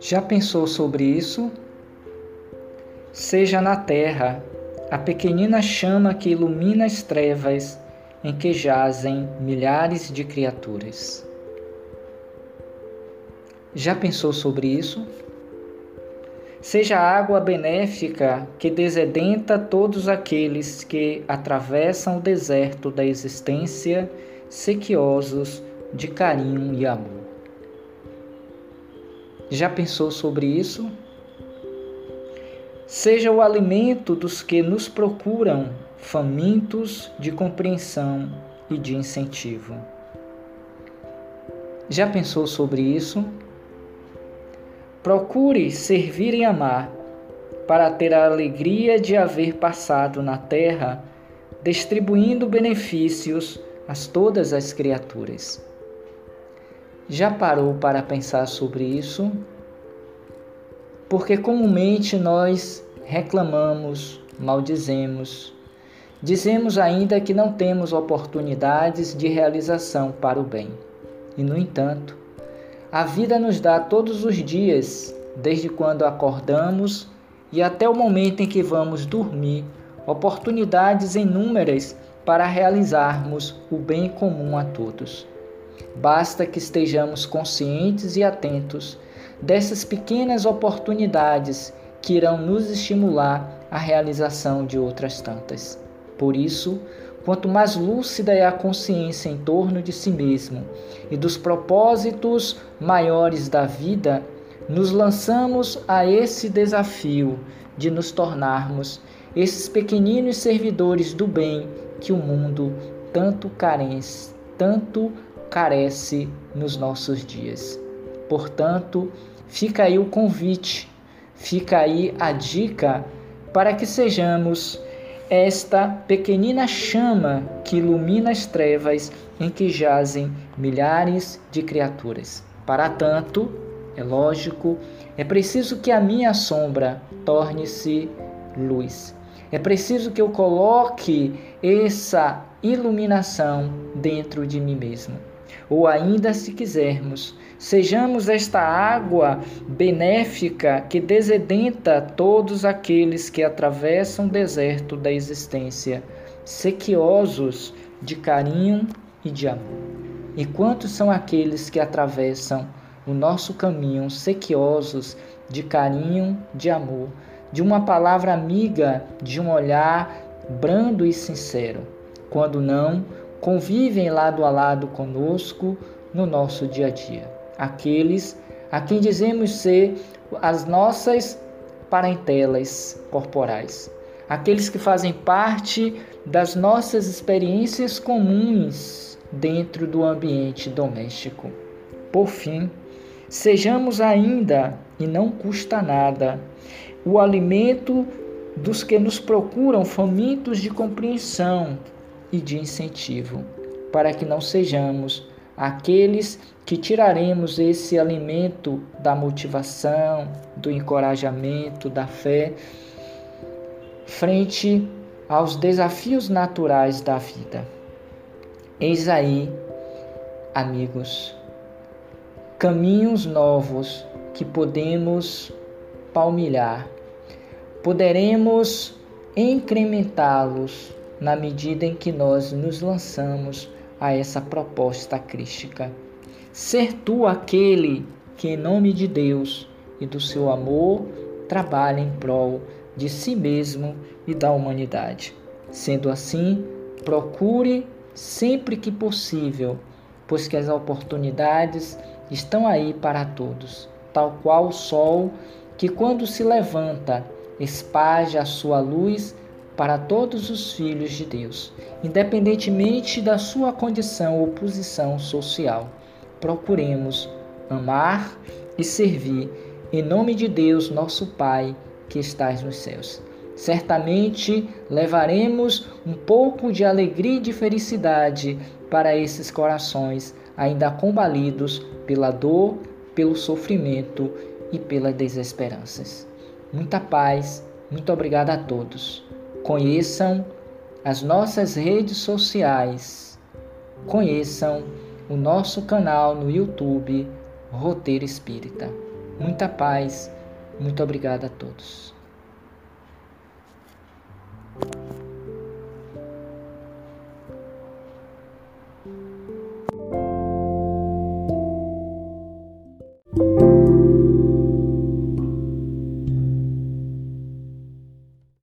Já pensou sobre isso? Seja na terra a pequenina chama que ilumina as trevas em que jazem milhares de criaturas. Já pensou sobre isso? Seja a água benéfica que desedenta todos aqueles que atravessam o deserto da existência, sequiosos de carinho e amor. Já pensou sobre isso? Seja o alimento dos que nos procuram, famintos de compreensão e de incentivo. Já pensou sobre isso? Procure servir e amar, para ter a alegria de haver passado na terra, distribuindo benefícios a todas as criaturas. Já parou para pensar sobre isso? Porque comumente nós reclamamos, maldizemos, dizemos ainda que não temos oportunidades de realização para o bem. E, no entanto, a vida nos dá todos os dias, desde quando acordamos e até o momento em que vamos dormir, oportunidades inúmeras para realizarmos o bem comum a todos. Basta que estejamos conscientes e atentos dessas pequenas oportunidades que irão nos estimular à realização de outras tantas. Por isso, quanto mais lúcida é a consciência em torno de si mesmo e dos propósitos maiores da vida, nos lançamos a esse desafio de nos tornarmos esses pequeninos servidores do bem que o mundo tanto carece, tanto carece nos nossos dias. Portanto, fica aí o convite, fica aí a dica para que sejamos esta pequenina chama que ilumina as trevas em que jazem milhares de criaturas. Para tanto, é lógico, é preciso que a minha sombra torne-se luz. É preciso que eu coloque essa iluminação dentro de mim mesmo. Ou ainda, se quisermos, sejamos esta água benéfica que desedenta todos aqueles que atravessam o deserto da existência, sequiosos de carinho e de amor. E quantos são aqueles que atravessam o nosso caminho sequiosos de carinho, de amor, de uma palavra amiga, de um olhar brando e sincero? Quando não, convivem lado a lado conosco no nosso dia a dia. Aqueles a quem dizemos ser as nossas parentelas corporais, aqueles que fazem parte das nossas experiências comuns dentro do ambiente doméstico. Por fim, sejamos ainda, e não custa nada, o alimento dos que nos procuram famintos de compreensão, e de incentivo, para que não sejamos aqueles que tiraremos esse alimento da motivação, do encorajamento, da fé, frente aos desafios naturais da vida. Eis aí, amigos, caminhos novos que podemos palmilhar, poderemos incrementá-los na medida em que nós nos lançamos a essa proposta crística. Ser tu aquele que, em nome de Deus e do seu amor, trabalha em prol de si mesmo e da humanidade. Sendo assim, procure sempre que possível, pois que as oportunidades estão aí para todos, tal qual o sol que, quando se levanta, esparge a sua luz para todos os filhos de Deus, independentemente da sua condição ou posição social. Procuremos amar e servir em nome de Deus, nosso Pai, que estás nos céus. Certamente levaremos um pouco de alegria e de felicidade para esses corações ainda combalidos pela dor, pelo sofrimento e pelas desesperanças. Muita paz, muito obrigado a todos. Conheçam as nossas redes sociais. Conheçam o nosso canal no YouTube Roteiro Espírita. muita paz. Muito obrigado a todos.